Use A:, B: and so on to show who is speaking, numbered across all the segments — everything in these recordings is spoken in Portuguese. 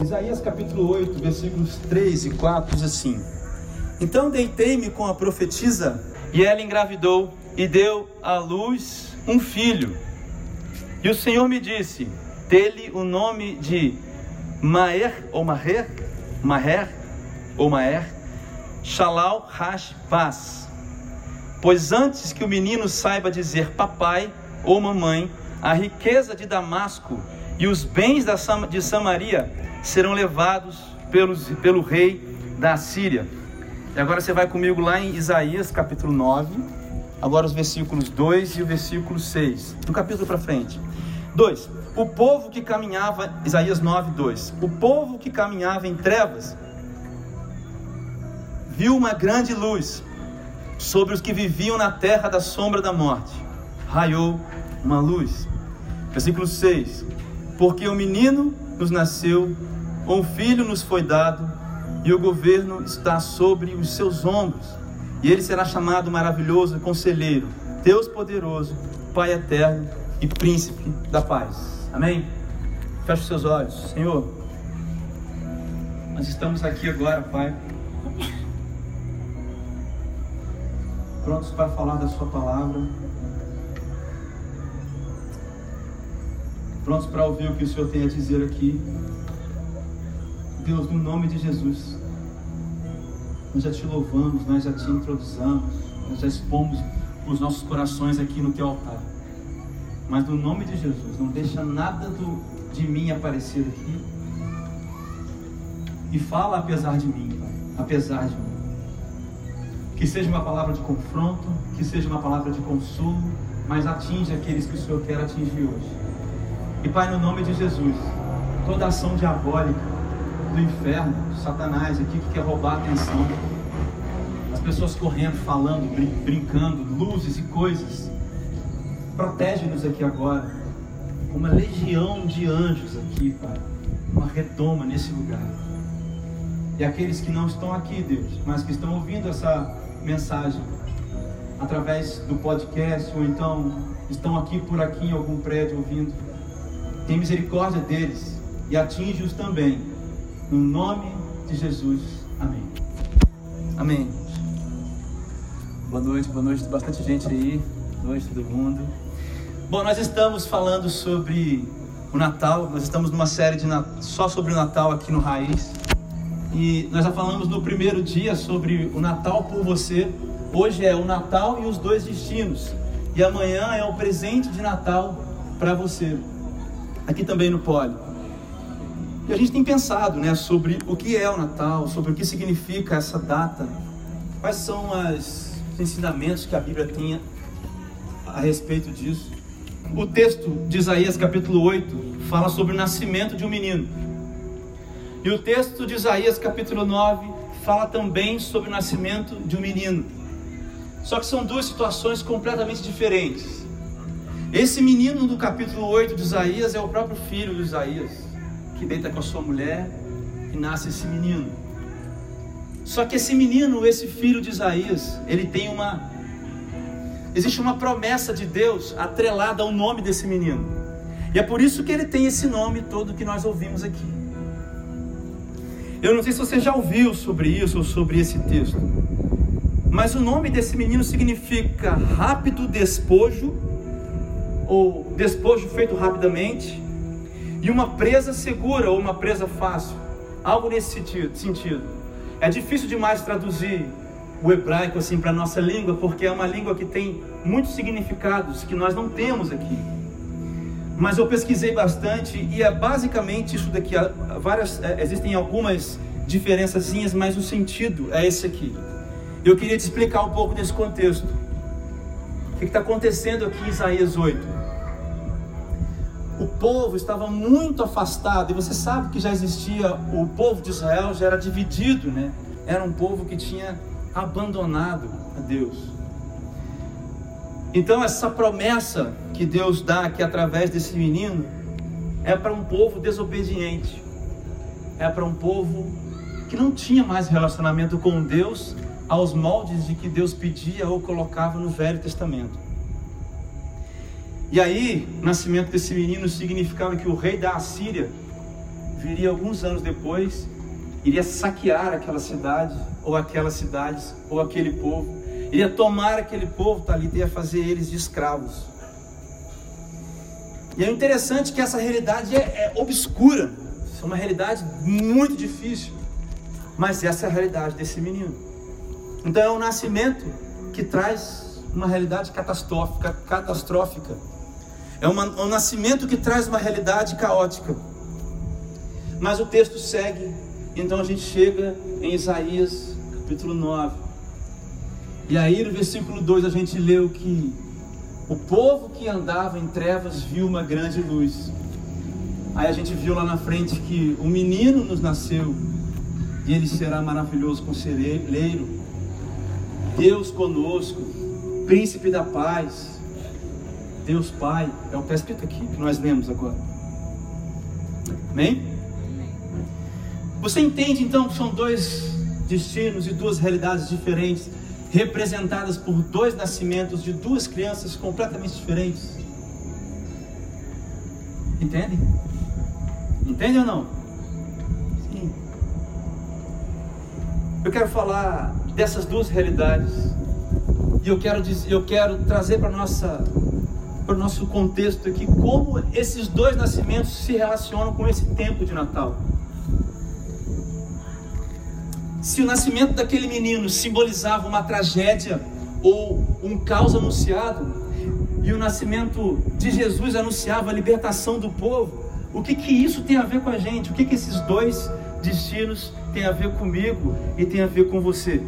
A: Isaías capítulo 8, versículos 3 e 4 diz assim: Então deitei-me com a profetisa, e ela engravidou e deu à luz um filho. E o Senhor me disse: Dele o nome de Maer ou Maher, Maher ou Maer, Shalal Hash Paz. Pois antes que o menino saiba dizer papai ou mamãe, a riqueza de Damasco e os bens de Samaria serão levados pelos, pelo rei da Síria. E agora você vai comigo lá em Isaías capítulo 9, agora os versículos 2 e o versículo 6. No capítulo para frente. 2. O povo que caminhava, Isaías 9, 2. O povo que caminhava em trevas viu uma grande luz sobre os que viviam na terra da sombra da morte. Raiou uma luz. Versículo 6: Porque o menino nos nasceu, um filho nos foi dado, e o governo está sobre os seus ombros. E ele será chamado maravilhoso conselheiro, Deus poderoso, Pai eterno e príncipe da paz. Amém? Feche os seus olhos, Senhor. Nós estamos aqui agora, Pai prontos para falar da Sua palavra, prontos para ouvir o que o Senhor tem a dizer aqui. Deus, no nome de Jesus, nós já te louvamos, nós já te introduzamos, nós já expomos os nossos corações aqui no teu altar. Mas no nome de Jesus, não deixa nada do, de mim aparecer aqui. E fala apesar de mim, Pai, apesar de mim. Que seja uma palavra de confronto, que seja uma palavra de consolo, mas atinge aqueles que o Senhor quer atingir hoje. E Pai, no nome de Jesus, toda ação diabólica do inferno, Satanás aqui que quer roubar a atenção, as pessoas correndo, falando, brin brincando, luzes e coisas, protege-nos aqui agora, uma legião de anjos aqui, Pai, uma redoma nesse lugar. E aqueles que não estão aqui, Deus, mas que estão ouvindo essa mensagem através do podcast ou então estão aqui por aqui em algum prédio ouvindo. Tem misericórdia deles e atinge-os também. No nome de Jesus. Amém. Amém. Boa noite, boa noite. Bastante gente aí. Boa noite, todo mundo. Bom, nós estamos falando sobre o Natal. Nós estamos numa série de só sobre o Natal aqui no Raiz. E nós já falamos no primeiro dia sobre o Natal por você. Hoje é o Natal e os dois destinos. E amanhã é o presente de Natal para você. Aqui também no Poli. E a gente tem pensado né, sobre o que é o Natal, sobre o que significa essa data, quais são os ensinamentos que a Bíblia tem a respeito disso. O texto de Isaías capítulo 8 fala sobre o nascimento de um menino. E o texto de Isaías, capítulo 9, fala também sobre o nascimento de um menino. Só que são duas situações completamente diferentes. Esse menino do capítulo 8 de Isaías é o próprio filho de Isaías, que deita com a sua mulher e nasce esse menino. Só que esse menino, esse filho de Isaías, ele tem uma. Existe uma promessa de Deus atrelada ao nome desse menino. E é por isso que ele tem esse nome todo que nós ouvimos aqui. Eu não sei se você já ouviu sobre isso ou sobre esse texto, mas o nome desse menino significa rápido despojo, ou despojo feito rapidamente, e uma presa segura ou uma presa fácil, algo nesse sentido. É difícil demais traduzir o hebraico assim para nossa língua, porque é uma língua que tem muitos significados que nós não temos aqui. Mas eu pesquisei bastante e é basicamente isso daqui. Várias, é, existem algumas diferençazinhas, mas o sentido é esse aqui. Eu queria te explicar um pouco desse contexto. O que está acontecendo aqui em Isaías 8? O povo estava muito afastado, e você sabe que já existia, o povo de Israel já era dividido, né? Era um povo que tinha abandonado a Deus. Então, essa promessa que Deus dá aqui através desse menino é para um povo desobediente, é para um povo que não tinha mais relacionamento com Deus aos moldes de que Deus pedia ou colocava no Velho Testamento. E aí, o nascimento desse menino significava que o rei da Assíria viria alguns anos depois, iria saquear aquela cidade, ou aquelas cidades, ou aquele povo, iria tomar aquele povo, talita, ia fazer eles de escravos. E é interessante que essa realidade é, é obscura, é uma realidade muito difícil, mas essa é a realidade desse menino. Então é o nascimento que traz uma realidade catastrófica, catastrófica. É uma, um nascimento que traz uma realidade caótica. Mas o texto segue, então a gente chega em Isaías capítulo 9. E aí no versículo 2 a gente leu que o povo que andava em trevas viu uma grande luz. Aí a gente viu lá na frente que um menino nos nasceu e ele será maravilhoso conselheiro, Deus conosco, príncipe da paz, Deus Pai, é o que está escrito aqui que nós lemos agora. Amém? Você entende então que são dois destinos e duas realidades diferentes representadas por dois nascimentos de duas crianças completamente diferentes. Entende? Entende ou não? Sim. Eu quero falar dessas duas realidades e eu quero dizer, eu quero trazer para nossa para o nosso contexto aqui como esses dois nascimentos se relacionam com esse tempo de Natal. Se o nascimento daquele menino simbolizava uma tragédia ou um caos anunciado, e o nascimento de Jesus anunciava a libertação do povo, o que, que isso tem a ver com a gente? O que, que esses dois destinos têm a ver comigo e tem a ver com você?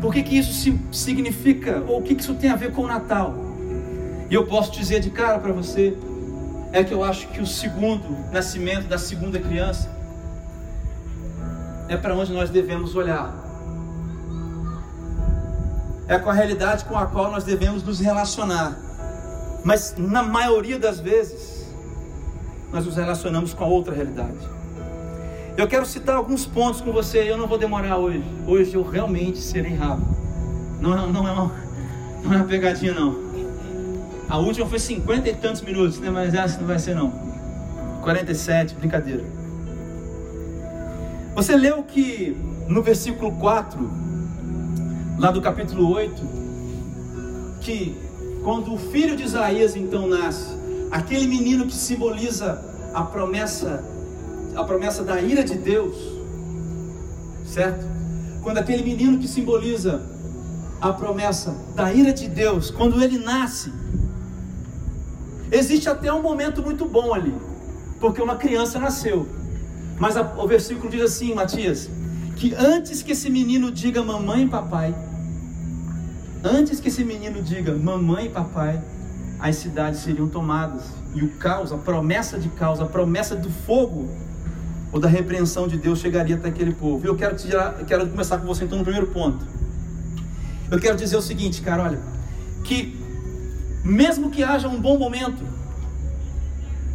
A: Por que, que isso significa, ou o que, que isso tem a ver com o Natal? E eu posso dizer de cara para você, é que eu acho que o segundo nascimento da segunda criança é para onde nós devemos olhar. É com a realidade com a qual nós devemos nos relacionar. Mas na maioria das vezes, nós nos relacionamos com a outra realidade. Eu quero citar alguns pontos com você, eu não vou demorar hoje. Hoje eu realmente serei rápido. Não, é, não, é, uma, não é uma pegadinha, não. A última foi cinquenta e tantos minutos, né? mas essa não vai ser, não. 47, brincadeira. Você leu que no versículo 4, lá do capítulo 8, que quando o filho de Isaías então nasce, aquele menino que simboliza a promessa, a promessa da ira de Deus, certo? Quando aquele menino que simboliza a promessa da ira de Deus, quando ele nasce, existe até um momento muito bom ali, porque uma criança nasceu. Mas a, o versículo diz assim, Matias, que antes que esse menino diga mamãe e papai, antes que esse menino diga mamãe e papai, as cidades seriam tomadas e o caos, a promessa de caos, a promessa do fogo ou da repreensão de Deus chegaria até aquele povo. Eu quero, tirar, quero começar com você então no primeiro ponto. Eu quero dizer o seguinte, cara, olha, que mesmo que haja um bom momento,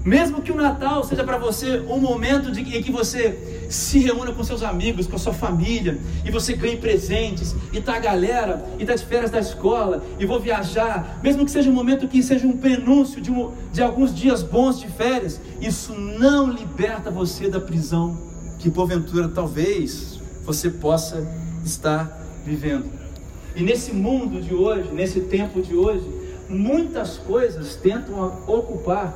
A: mesmo que o Natal seja para você um momento de, em que você se reúna com seus amigos, com a sua família, e você ganhe presentes, e tá a galera, e das férias da escola, e vou viajar, mesmo que seja um momento que seja um prenúncio de, um, de alguns dias bons de férias, isso não liberta você da prisão que porventura talvez você possa estar vivendo. E nesse mundo de hoje, nesse tempo de hoje, muitas coisas tentam ocupar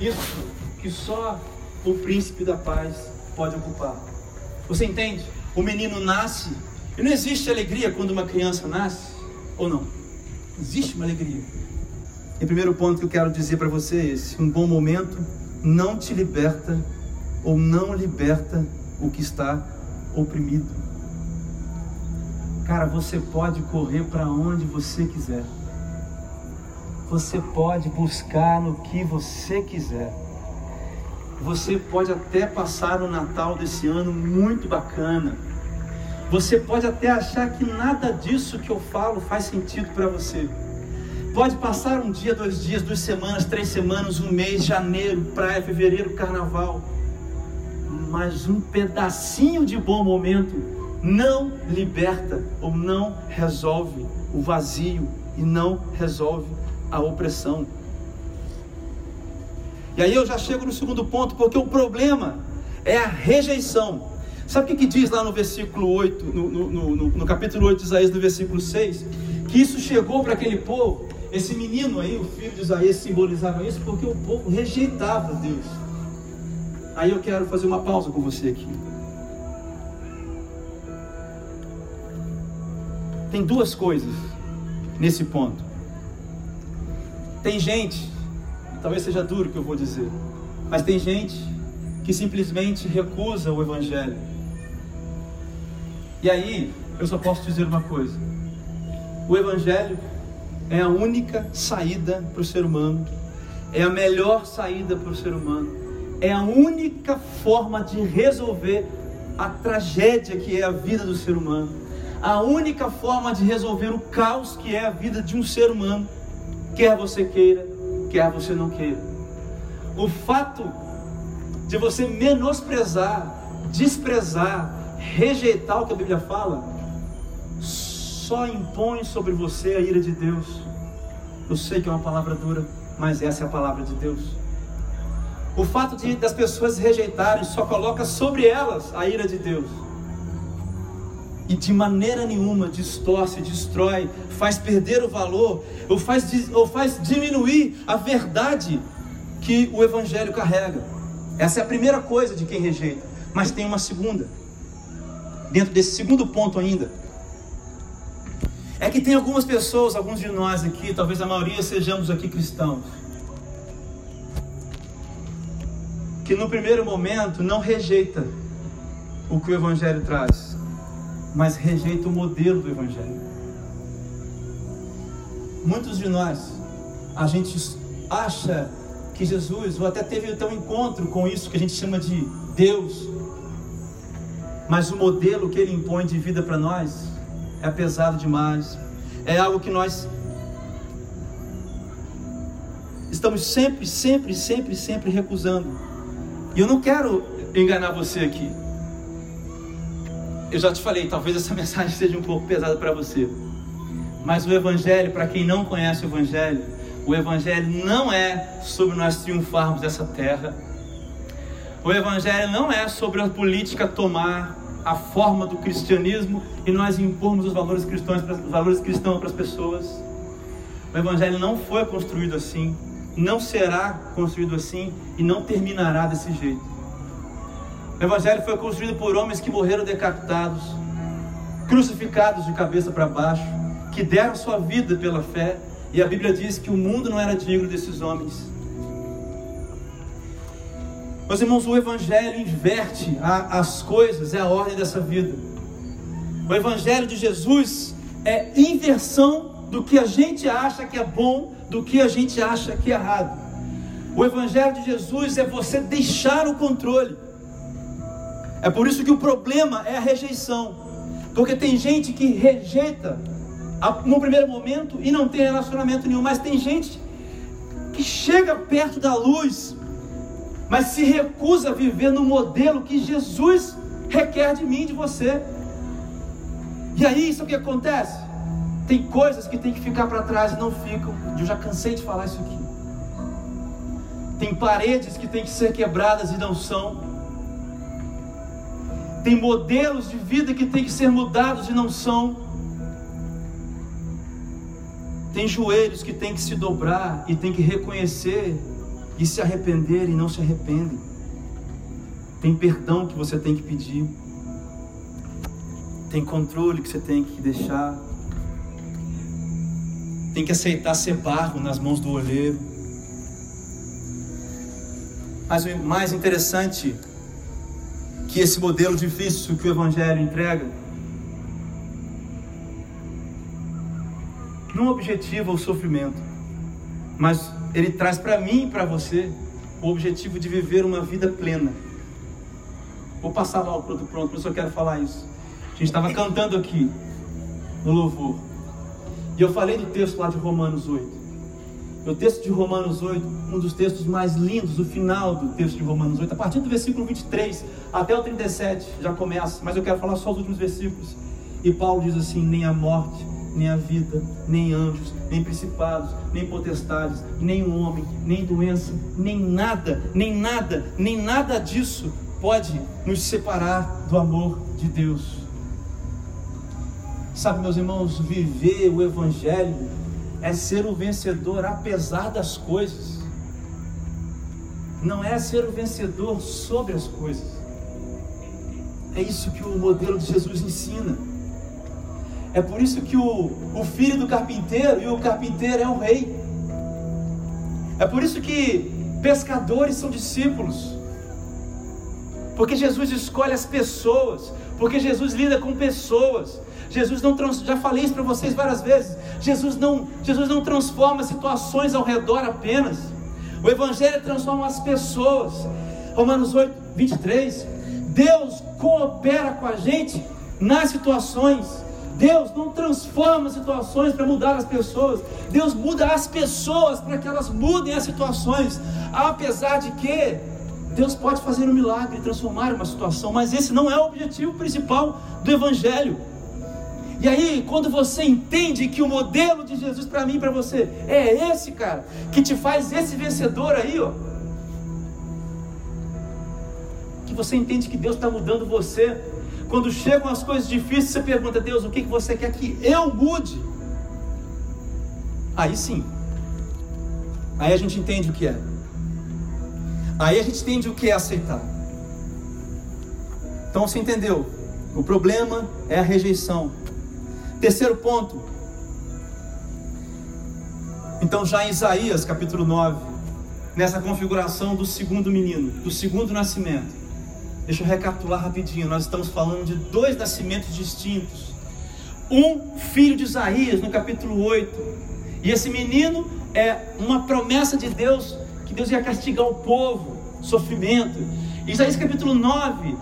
A: isso que só o príncipe da paz pode ocupar. Você entende? O menino nasce e não existe alegria quando uma criança nasce, ou não? Existe uma alegria. E o primeiro ponto que eu quero dizer para você é esse: um bom momento não te liberta ou não liberta o que está oprimido. Cara, você pode correr para onde você quiser você pode buscar no que você quiser. Você pode até passar o Natal desse ano muito bacana. Você pode até achar que nada disso que eu falo faz sentido para você. Pode passar um dia, dois dias, duas semanas, três semanas, um mês, janeiro, praia, fevereiro, carnaval. Mas um pedacinho de bom momento não liberta ou não resolve o vazio e não resolve a opressão. E aí eu já chego no segundo ponto, porque o problema é a rejeição. Sabe o que, que diz lá no versículo 8, no, no, no, no capítulo 8 de Isaías, no versículo 6? Que isso chegou para aquele povo, esse menino aí, o filho de Isaías, simbolizava isso porque o povo rejeitava Deus. Aí eu quero fazer uma pausa com você aqui. Tem duas coisas nesse ponto. Tem gente, talvez seja duro o que eu vou dizer, mas tem gente que simplesmente recusa o Evangelho. E aí, eu só posso dizer uma coisa: o Evangelho é a única saída para o ser humano, é a melhor saída para o ser humano, é a única forma de resolver a tragédia que é a vida do ser humano, a única forma de resolver o caos que é a vida de um ser humano, quer você queira, quer você não queira. O fato de você menosprezar, desprezar, rejeitar o que a Bíblia fala, só impõe sobre você a ira de Deus. Eu sei que é uma palavra dura, mas essa é a palavra de Deus. O fato de das pessoas rejeitarem só coloca sobre elas a ira de Deus. E de maneira nenhuma distorce, destrói, faz perder o valor, ou faz, ou faz diminuir a verdade que o Evangelho carrega. Essa é a primeira coisa de quem rejeita. Mas tem uma segunda. Dentro desse segundo ponto ainda. É que tem algumas pessoas, alguns de nós aqui, talvez a maioria sejamos aqui cristãos, que no primeiro momento não rejeita o que o Evangelho traz, mas rejeita o modelo do Evangelho. Muitos de nós, a gente acha que Jesus, ou até teve até um encontro com isso que a gente chama de Deus, mas o modelo que ele impõe de vida para nós é pesado demais, é algo que nós estamos sempre, sempre, sempre, sempre recusando. E eu não quero enganar você aqui. Eu já te falei, talvez essa mensagem seja um pouco pesada para você. Mas o Evangelho, para quem não conhece o Evangelho, o Evangelho não é sobre nós triunfarmos dessa terra. O Evangelho não é sobre a política tomar a forma do cristianismo e nós impormos os valores cristãos, os valores cristãos para as pessoas. O Evangelho não foi construído assim, não será construído assim e não terminará desse jeito. O Evangelho foi construído por homens que morreram decapitados, crucificados de cabeça para baixo, que deram sua vida pela fé e a Bíblia diz que o mundo não era digno desses homens. Meus irmãos, o Evangelho inverte a, as coisas, é a ordem dessa vida. O Evangelho de Jesus é inversão do que a gente acha que é bom, do que a gente acha que é errado. O Evangelho de Jesus é você deixar o controle. É por isso que o problema é a rejeição. Porque tem gente que rejeita no primeiro momento e não tem relacionamento nenhum, mas tem gente que chega perto da luz, mas se recusa a viver no modelo que Jesus requer de mim, de você. E aí, isso é o que acontece? Tem coisas que tem que ficar para trás e não ficam. Eu já cansei de falar isso aqui. Tem paredes que tem que ser quebradas e não são. Tem modelos de vida que tem que ser mudados e não são. Tem joelhos que tem que se dobrar e tem que reconhecer e se arrepender e não se arrependem. Tem perdão que você tem que pedir. Tem controle que você tem que deixar. Tem que aceitar ser barro nas mãos do olheiro. Mas o mais interessante que esse modelo difícil que o Evangelho entrega não objetiva o sofrimento, mas ele traz para mim e para você o objetivo de viver uma vida plena. Vou passar lá o pronto pronto, eu quero falar isso. A gente estava cantando aqui no louvor. E eu falei do texto lá de Romanos 8. O texto de Romanos 8, um dos textos mais lindos, o final do texto de Romanos 8, a partir do versículo 23 até o 37, já começa, mas eu quero falar só os últimos versículos. E Paulo diz assim: nem a morte, nem a vida, nem anjos, nem principados, nem potestades, nem o homem, nem doença, nem nada, nem nada, nem nada disso pode nos separar do amor de Deus. Sabe, meus irmãos, viver o Evangelho é ser o vencedor apesar das coisas, não é ser o vencedor sobre as coisas. É isso que o modelo de Jesus ensina. É por isso que o, o filho do carpinteiro e o carpinteiro é o rei. É por isso que pescadores são discípulos. Porque Jesus escolhe as pessoas, porque Jesus lida com pessoas. Jesus não trans, já falei isso para vocês várias vezes. Jesus não, Jesus não transforma situações ao redor apenas. O evangelho transforma as pessoas. Romanos 8, 23. Deus coopera com a gente nas situações. Deus não transforma situações para mudar as pessoas. Deus muda as pessoas para que elas mudem as situações. Apesar de que Deus pode fazer um milagre, transformar uma situação, mas esse não é o objetivo principal do Evangelho. E aí, quando você entende que o modelo de Jesus para mim e para você é esse, cara, que te faz esse vencedor aí, ó. Que você entende que Deus está mudando você. Quando chegam as coisas difíceis, você pergunta, Deus, o que, que você quer que eu mude? Aí sim. Aí a gente entende o que é. Aí a gente entende o que é aceitar. Então você entendeu? O problema é a rejeição. Terceiro ponto. Então, já em Isaías capítulo 9, nessa configuração do segundo menino, do segundo nascimento. Deixa eu recapitular rapidinho. Nós estamos falando de dois nascimentos distintos. Um filho de Isaías, no capítulo 8. E esse menino é uma promessa de Deus que Deus ia castigar o povo, sofrimento. Isaías capítulo 9,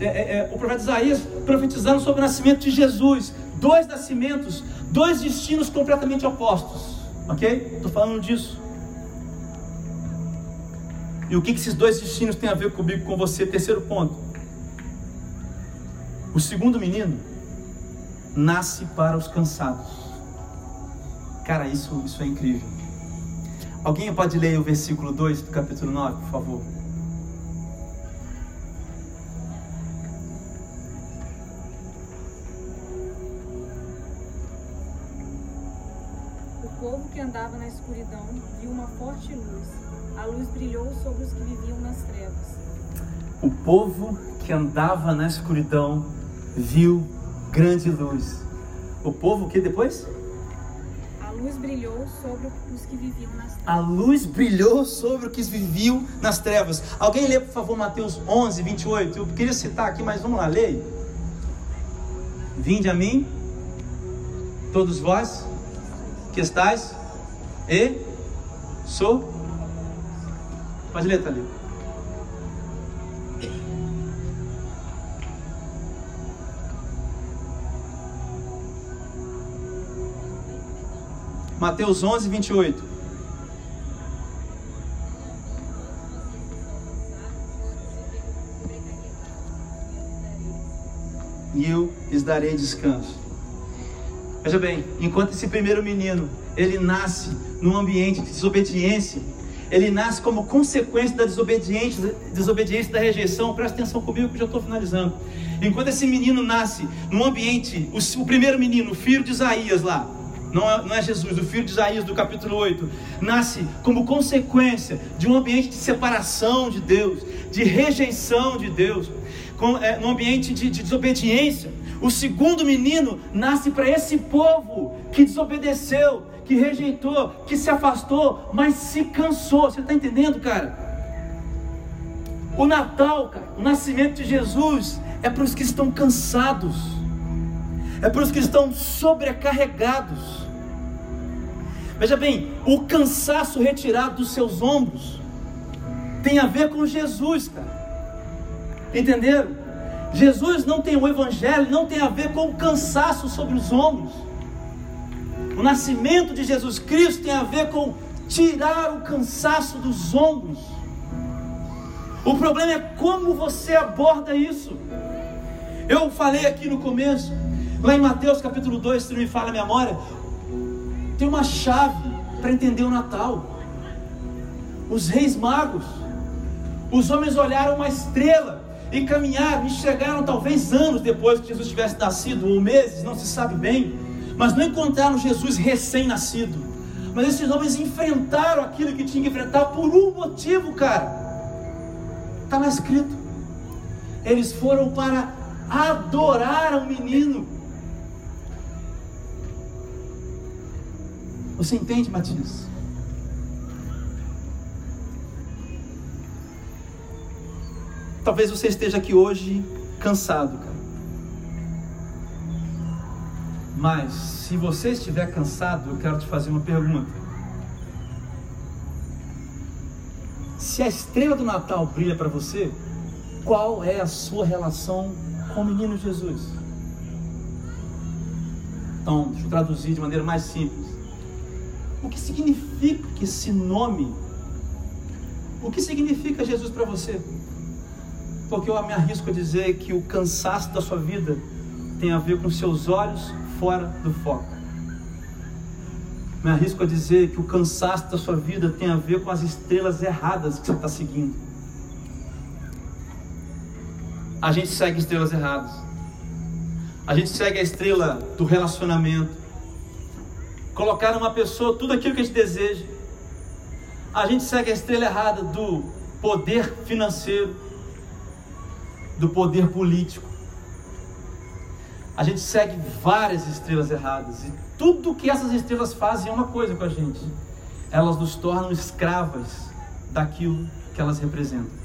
A: é, é, é, o profeta Isaías profetizando sobre o nascimento de Jesus. Dois nascimentos, dois destinos completamente opostos. Ok? Estou falando disso. E o que, que esses dois destinos têm a ver comigo, com você? Terceiro ponto. O segundo menino nasce para os cansados. Cara, isso, isso é incrível. Alguém pode ler o versículo 2 do capítulo 9, por favor?
B: Escuridão viu uma forte luz. A luz brilhou sobre os que viviam nas trevas.
A: O povo que andava na escuridão viu grande luz. O povo que depois?
B: luz brilhou sobre os que viviam nas trevas.
A: A luz brilhou sobre os que viviam nas trevas. Alguém lê, por favor, Mateus 11, 28. Eu queria citar aqui, mas vamos lá, leia. Vinde a mim, todos vós que estáis e sou. Pode ler, Thalio. Mateus 11, 28. E eu lhes darei descanso. Veja bem, enquanto esse primeiro menino, ele nasce num ambiente de desobediência, ele nasce como consequência da desobediência, desobediência da rejeição. Presta atenção comigo que já estou finalizando. Enquanto esse menino nasce num ambiente, o, o primeiro menino, o filho de Isaías lá, não é, não é Jesus, o filho de Isaías do capítulo 8, nasce como consequência de um ambiente de separação de Deus, de rejeição de Deus, com, é, num ambiente de, de desobediência. O segundo menino nasce para esse povo que desobedeceu, que rejeitou, que se afastou, mas se cansou. Você está entendendo, cara? O Natal, cara, o nascimento de Jesus é para os que estão cansados, é para os que estão sobrecarregados. Veja bem, o cansaço retirado dos seus ombros tem a ver com Jesus, cara. Entenderam? Jesus não tem o evangelho, não tem a ver com o cansaço sobre os ombros. O nascimento de Jesus Cristo tem a ver com tirar o cansaço dos ombros. O problema é como você aborda isso. Eu falei aqui no começo Lá em Mateus capítulo 2, se não me falha a memória, tem uma chave para entender o Natal. Os reis magos, os homens olharam uma estrela e caminharam e chegaram talvez anos depois que Jesus tivesse nascido, ou meses, não se sabe bem, mas não encontraram Jesus recém-nascido. Mas esses homens enfrentaram aquilo que tinham que enfrentar por um motivo, cara. Está lá escrito. Eles foram para adorar o menino. Você entende, Matias? Talvez você esteja aqui hoje cansado, cara. Mas se você estiver cansado, eu quero te fazer uma pergunta. Se a estrela do Natal brilha para você, qual é a sua relação com o menino Jesus? Então, deixa eu traduzir de maneira mais simples. O que significa esse nome? O que significa Jesus para você? porque eu me arrisco a dizer que o cansaço da sua vida tem a ver com seus olhos fora do foco. Me arrisco a dizer que o cansaço da sua vida tem a ver com as estrelas erradas que você está seguindo. A gente segue estrelas erradas. A gente segue a estrela do relacionamento. Colocar numa pessoa tudo aquilo que a gente deseja. A gente segue a estrela errada do poder financeiro do poder político. A gente segue várias estrelas erradas e tudo que essas estrelas fazem é uma coisa com a gente: elas nos tornam escravas daquilo que elas representam.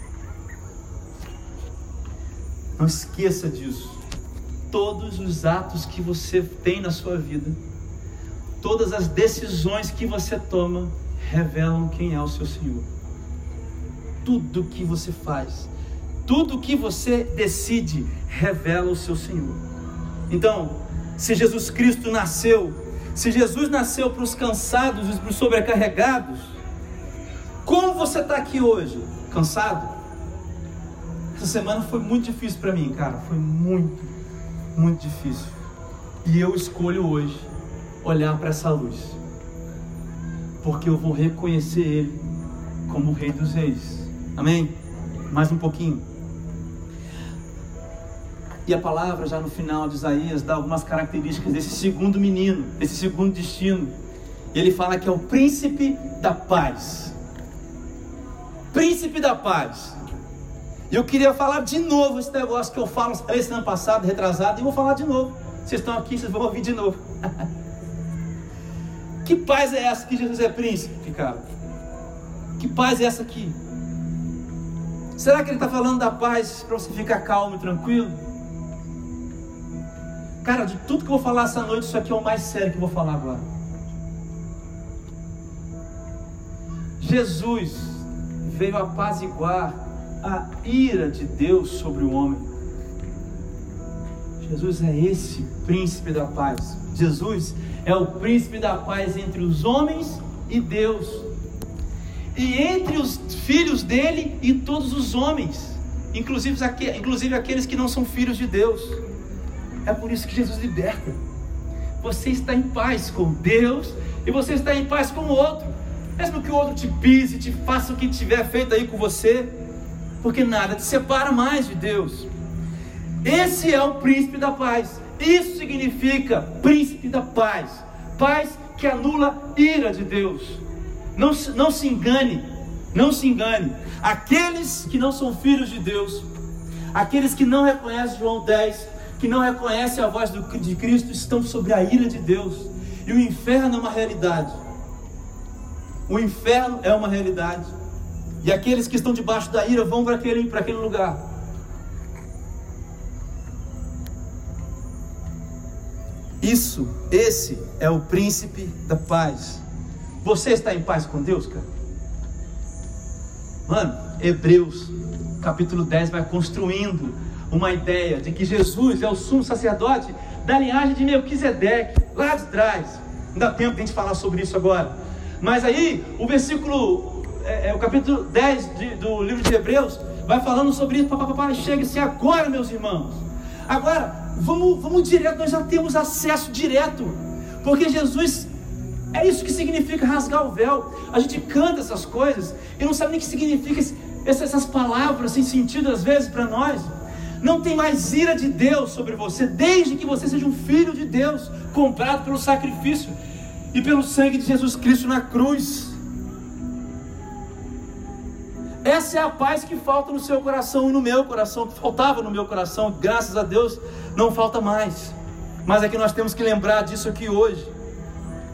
A: Não esqueça disso. Todos os atos que você tem na sua vida, todas as decisões que você toma, revelam quem é o seu Senhor. Tudo que você faz tudo que você decide revela o seu Senhor. Então, se Jesus Cristo nasceu, se Jesus nasceu para os cansados e para os sobrecarregados, como você está aqui hoje? Cansado? Essa semana foi muito difícil para mim, cara. Foi muito, muito difícil. E eu escolho hoje olhar para essa luz, porque eu vou reconhecer Ele como o Rei dos Reis. Amém? Mais um pouquinho. E a palavra, já no final de Isaías, dá algumas características desse segundo menino, desse segundo destino. Ele fala que é o príncipe da paz. Príncipe da paz. E eu queria falar de novo esse negócio que eu falo, falei ano passado, retrasado, e vou falar de novo. Vocês estão aqui, vocês vão ouvir de novo. que paz é essa que Jesus é príncipe, cara? Que paz é essa aqui? Será que ele está falando da paz para você ficar calmo e tranquilo? Cara, de tudo que eu vou falar essa noite, isso aqui é o mais sério que eu vou falar agora. Jesus veio apaziguar a ira de Deus sobre o homem. Jesus é esse príncipe da paz. Jesus é o príncipe da paz entre os homens e Deus. E entre os filhos dele e todos os homens, inclusive, aqueles que não são filhos de Deus. É por isso que Jesus liberta. Você está em paz com Deus e você está em paz com o outro. Mesmo que o outro te pise, te faça o que tiver feito aí com você, porque nada te separa mais de Deus. Esse é o príncipe da paz. Isso significa príncipe da paz. Paz que anula ira de Deus. Não, não se engane, não se engane. Aqueles que não são filhos de Deus, aqueles que não reconhecem João 10, que não reconhecem a voz do, de Cristo estão sobre a ira de Deus. E o inferno é uma realidade. O inferno é uma realidade. E aqueles que estão debaixo da ira vão para aquele, para aquele lugar. Isso, esse é o príncipe da paz. Você está em paz com Deus, cara? Mano, Hebreus capítulo 10 vai construindo uma ideia de que Jesus é o sumo sacerdote da linhagem de Melquisedeque, lá de trás. Não dá tempo de a gente falar sobre isso agora. Mas aí, o versículo, é, é, o capítulo 10 de, do livro de Hebreus, vai falando sobre isso. Papai, chega-se agora, meus irmãos. Agora, vamos, vamos direto, nós já temos acesso direto, porque Jesus é isso que significa rasgar o véu. A gente canta essas coisas e não sabe nem o que significa essas palavras sem sentido às vezes para nós. Não tem mais ira de Deus sobre você, desde que você seja um filho de Deus, comprado pelo sacrifício e pelo sangue de Jesus Cristo na cruz. Essa é a paz que falta no seu coração e no meu coração, que faltava no meu coração, graças a Deus não falta mais. Mas é que nós temos que lembrar disso aqui hoje.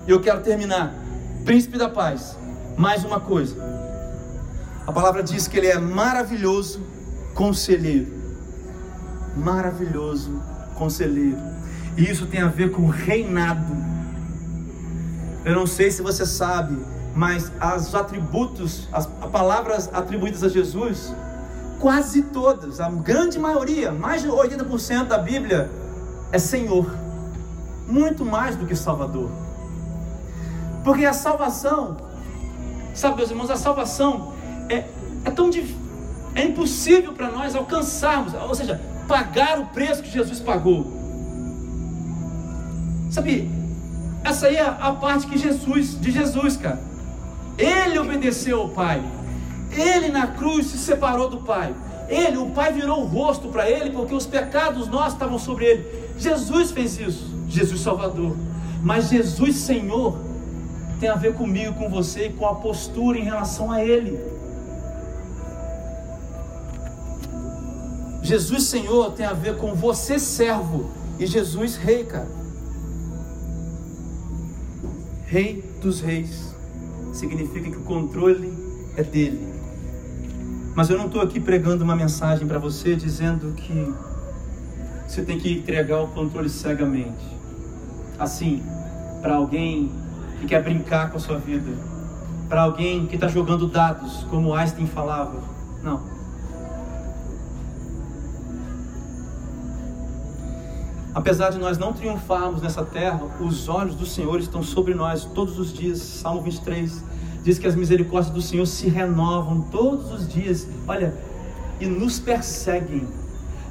A: Eu quero terminar. Príncipe da paz. Mais uma coisa. A palavra diz que ele é maravilhoso conselheiro. Maravilhoso conselheiro. E isso tem a ver com reinado. Eu não sei se você sabe, mas os atributos, as palavras atribuídas a Jesus, quase todas, a grande maioria, mais de 80% da Bíblia é Senhor, muito mais do que Salvador. Porque a salvação, sabe, meus irmãos, a salvação é, é tão difícil, é impossível para nós alcançarmos, ou seja, pagar o preço que Jesus pagou. Sabe, essa aí é a parte que Jesus, de Jesus, cara. Ele obedeceu ao Pai. Ele na cruz se separou do Pai. Ele, o Pai virou o rosto para ele porque os pecados nossos estavam sobre ele. Jesus fez isso. Jesus Salvador. Mas Jesus Senhor tem a ver comigo, com você e com a postura em relação a Ele. Jesus Senhor tem a ver com você servo e Jesus Rei, cara. Rei dos Reis significa que o controle é dele. Mas eu não estou aqui pregando uma mensagem para você dizendo que você tem que entregar o controle cegamente. Assim, para alguém que quer brincar com a sua vida, para alguém que está jogando dados, como Einstein falava. Não. Apesar de nós não triunfarmos nessa terra, os olhos do Senhor estão sobre nós todos os dias. Salmo 23 diz que as misericórdias do Senhor se renovam todos os dias. Olha, e nos perseguem.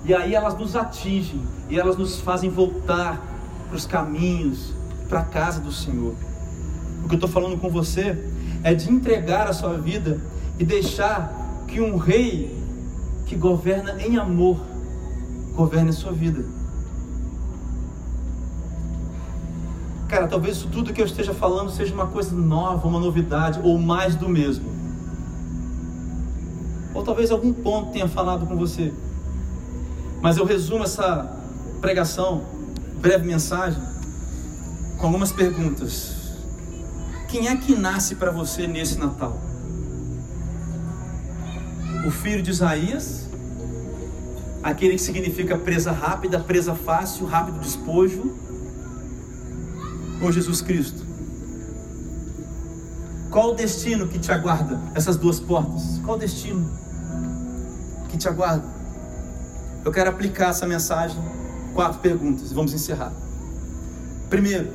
A: E aí elas nos atingem e elas nos fazem voltar para os caminhos, para a casa do Senhor. O que eu estou falando com você é de entregar a sua vida e deixar que um rei que governa em amor governe a sua vida. Cara, talvez isso tudo que eu esteja falando seja uma coisa nova, uma novidade, ou mais do mesmo. Ou talvez algum ponto tenha falado com você. Mas eu resumo essa pregação, breve mensagem, com algumas perguntas. Quem é que nasce para você nesse Natal? O filho de Isaías, aquele que significa presa rápida, presa fácil, rápido despojo ou Jesus Cristo? Qual o destino que te aguarda? Essas duas portas. Qual o destino que te aguarda? Eu quero aplicar essa mensagem. Quatro perguntas. Vamos encerrar. Primeiro,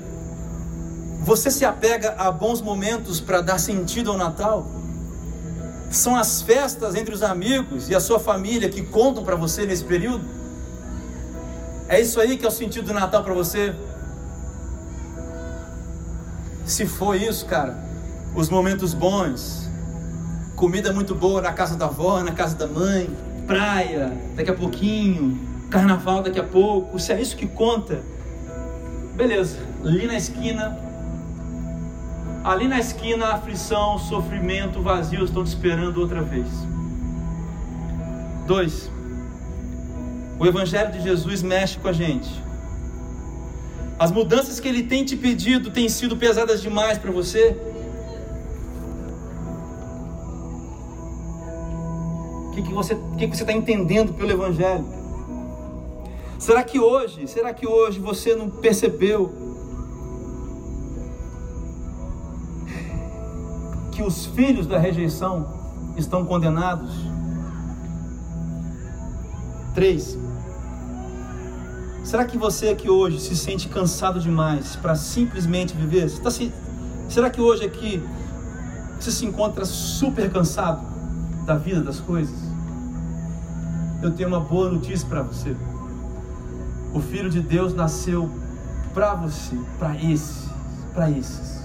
A: você se apega a bons momentos para dar sentido ao Natal? São as festas entre os amigos e a sua família que contam para você nesse período? É isso aí que é o sentido do Natal para você? Se for isso, cara, os momentos bons, comida muito boa na casa da avó, na casa da mãe, praia, daqui a pouquinho, carnaval daqui a pouco, se é isso que conta, beleza, ali na esquina, ali na esquina, aflição, sofrimento, vazio estão te esperando outra vez. Dois, o Evangelho de Jesus mexe com a gente. As mudanças que Ele tem te pedido têm sido pesadas demais para você? O que, que você está entendendo pelo Evangelho? Será que hoje, será que hoje você não percebeu que os filhos da rejeição estão condenados? Três. Será que você aqui hoje se sente cansado demais para simplesmente viver? Tá se... Será que hoje aqui você se encontra super cansado da vida, das coisas? Eu tenho uma boa notícia para você. O Filho de Deus nasceu para você, para esses, para esses.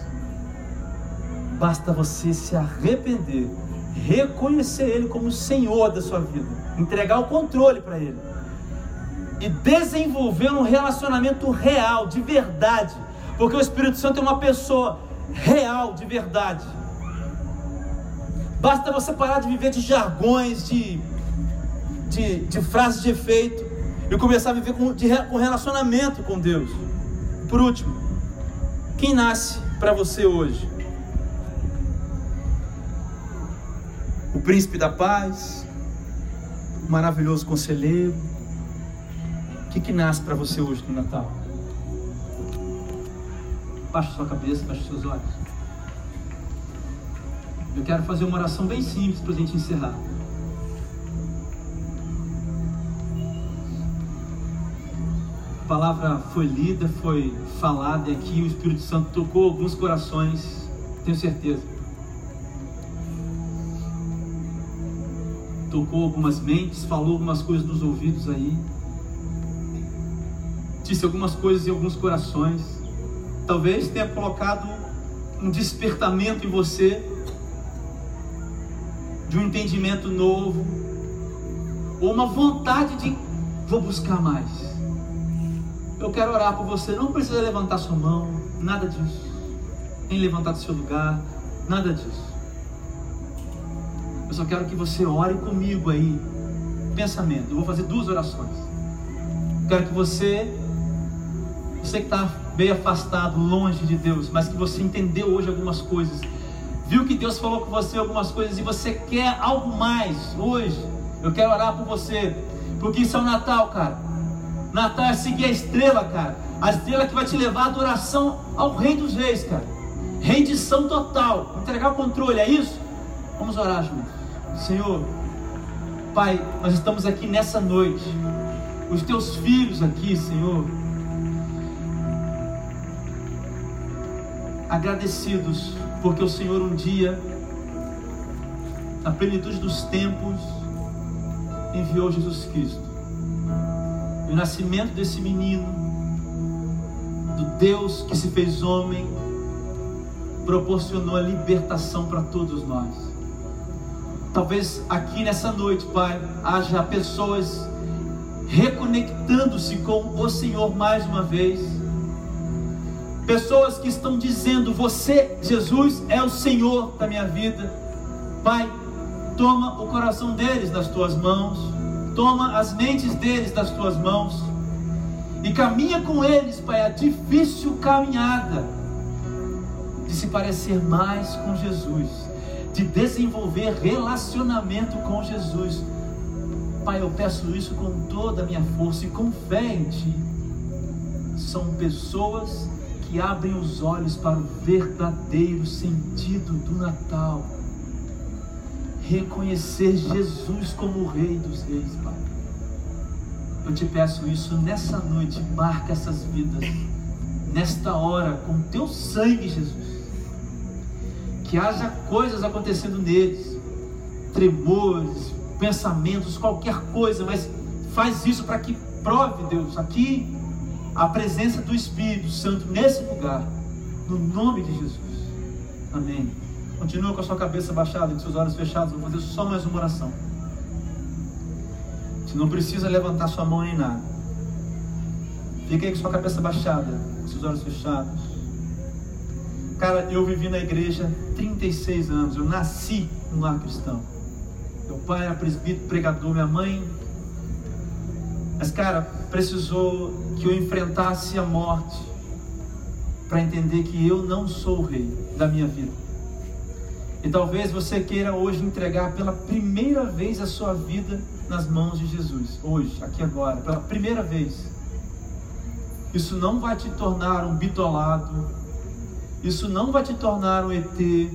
A: Basta você se arrepender, reconhecer Ele como Senhor da sua vida, entregar o controle para Ele e desenvolver um relacionamento real, de verdade, porque o Espírito Santo é uma pessoa real, de verdade. Basta você parar de viver de jargões, de, de, de frases de efeito e começar a viver com, de, com relacionamento com Deus. Por último, quem nasce para você hoje? O príncipe da paz, o maravilhoso conselheiro. Que, que nasce para você hoje no Natal? Baixa sua cabeça, baixa seus olhos. Eu quero fazer uma oração bem simples para a gente encerrar. A palavra foi lida, foi falada e aqui o Espírito Santo tocou alguns corações, tenho certeza. Tocou algumas mentes, falou algumas coisas nos ouvidos aí. Disse algumas coisas em alguns corações. Talvez tenha colocado um despertamento em você de um entendimento novo ou uma vontade de vou buscar mais. Eu quero orar por você. Não precisa levantar sua mão, nada disso. Nem levantar do seu lugar, nada disso. Eu só quero que você ore comigo aí. Pensamento. Eu vou fazer duas orações. Eu quero que você, você que está bem afastado, longe de Deus, mas que você entendeu hoje algumas coisas, viu que Deus falou com você algumas coisas e você quer algo mais hoje. Eu quero orar por você, porque isso é o Natal, cara. Natal é seguir a estrela, cara. A estrela que vai te levar à adoração ao Rei dos Reis, cara. Rendição total. Entregar o controle, é isso? Vamos orar juntos. Senhor, Pai, nós estamos aqui nessa noite. Os teus filhos aqui, Senhor. Agradecidos, porque o Senhor um dia, na plenitude dos tempos, enviou Jesus Cristo o nascimento desse menino, do Deus que se fez homem, proporcionou a libertação para todos nós. Talvez aqui nessa noite, Pai, haja pessoas reconectando-se com o Senhor mais uma vez. Pessoas que estão dizendo: Você, Jesus, é o Senhor da minha vida. Pai, toma o coração deles nas tuas mãos Toma as mentes deles das tuas mãos e caminha com eles, Pai, a difícil caminhada de se parecer mais com Jesus, de desenvolver relacionamento com Jesus. Pai, eu peço isso com toda a minha força e com fé em Ti. São pessoas que abrem os olhos para o verdadeiro sentido do Natal. Reconhecer Jesus como o Rei dos Reis, Pai. Eu te peço isso nessa noite, marca essas vidas, nesta hora, com teu sangue, Jesus. Que haja coisas acontecendo neles, tremores, pensamentos, qualquer coisa, mas faz isso para que prove, Deus, aqui a presença do Espírito Santo nesse lugar, no nome de Jesus. Amém. Continua com a sua cabeça baixada com seus olhos fechados. Vou fazer só mais uma oração. Você não precisa levantar sua mão nem nada. Fica aí com sua cabeça baixada, com seus olhos fechados. Cara, eu vivi na igreja 36 anos. Eu nasci no lar cristão. Meu pai era presbítero, pregador, minha mãe. Mas, cara, precisou que eu enfrentasse a morte para entender que eu não sou o rei da minha vida. E talvez você queira hoje entregar pela primeira vez a sua vida nas mãos de Jesus. Hoje, aqui agora, pela primeira vez. Isso não vai te tornar um bitolado. Isso não vai te tornar um ET.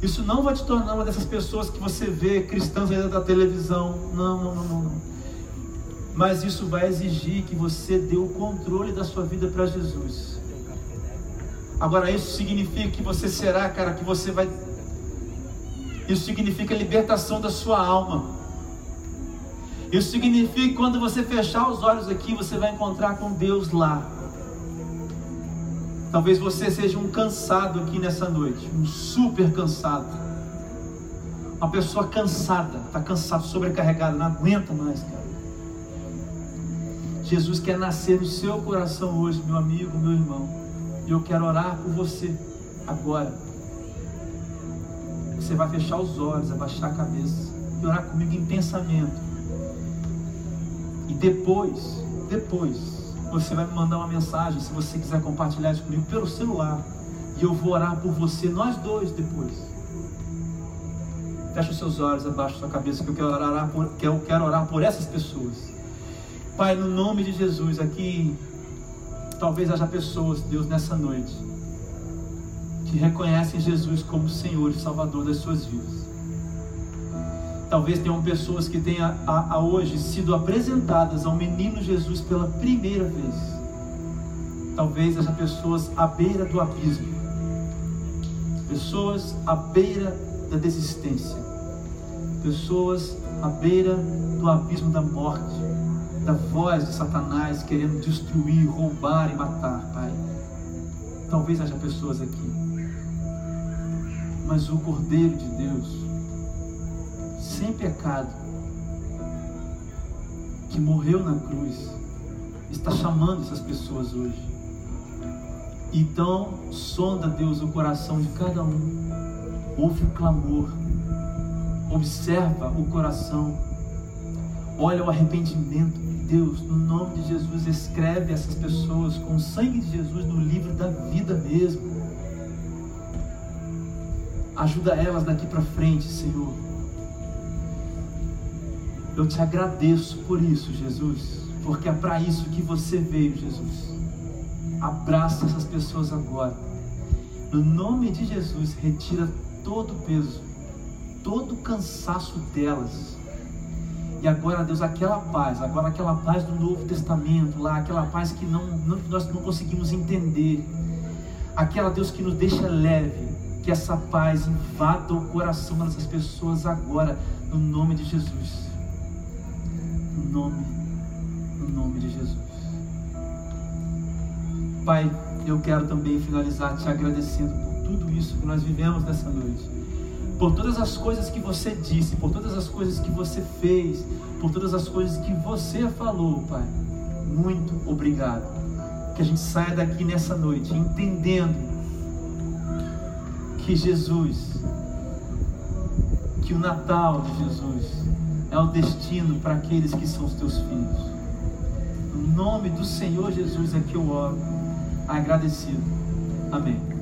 A: Isso não vai te tornar uma dessas pessoas que você vê cristãs ainda da televisão. Não, não, não, não, não. Mas isso vai exigir que você dê o controle da sua vida para Jesus. Agora isso significa que você será, cara, que você vai isso significa libertação da sua alma. Isso significa que quando você fechar os olhos aqui, você vai encontrar com Deus lá. Talvez você seja um cansado aqui nessa noite, um super cansado. Uma pessoa cansada, está cansado, sobrecarregado, não aguenta mais, cara. Jesus quer nascer no seu coração hoje, meu amigo, meu irmão. E eu quero orar por você agora. Você vai fechar os olhos, abaixar a cabeça e orar comigo em pensamento. E depois, depois, você vai me mandar uma mensagem, se você quiser compartilhar isso comigo pelo celular. E eu vou orar por você, nós dois depois. Feche os seus olhos abaixo da sua cabeça, que eu quero orar por, que eu quero orar por essas pessoas. Pai, no nome de Jesus, aqui talvez haja pessoas, Deus, nessa noite, que reconhecem Jesus como Senhor e Salvador das suas vidas. Talvez tenham pessoas que tenham a, a hoje sido apresentadas ao menino Jesus pela primeira vez. Talvez haja pessoas à beira do abismo, pessoas à beira da desistência, pessoas à beira do abismo da morte da voz de Satanás querendo destruir, roubar e matar, Pai. Talvez haja pessoas aqui, mas o Cordeiro de Deus, sem pecado, que morreu na cruz, está chamando essas pessoas hoje. Então, sonda Deus o coração de cada um, ouve o clamor, observa o coração, olha o arrependimento Deus, no nome de Jesus, escreve essas pessoas com o sangue de Jesus no livro da vida mesmo. Ajuda elas daqui para frente, Senhor. Eu te agradeço por isso, Jesus, porque é para isso que você veio, Jesus. Abraça essas pessoas agora. No nome de Jesus, retira todo o peso, todo o cansaço delas e agora, Deus, aquela paz, agora aquela paz do Novo Testamento, lá, aquela paz que não, não, nós não conseguimos entender, aquela Deus que nos deixa leve, que essa paz invada o coração dessas pessoas agora, no nome de Jesus. No nome, no nome de Jesus. Pai, eu quero também finalizar te agradecendo por tudo isso que nós vivemos nessa noite por todas as coisas que você disse, por todas as coisas que você fez, por todas as coisas que você falou, Pai. Muito obrigado. Que a gente saia daqui nessa noite entendendo que Jesus, que o Natal de Jesus é o destino para aqueles que são os teus filhos. No nome do Senhor Jesus é que eu oro, agradecido. Amém.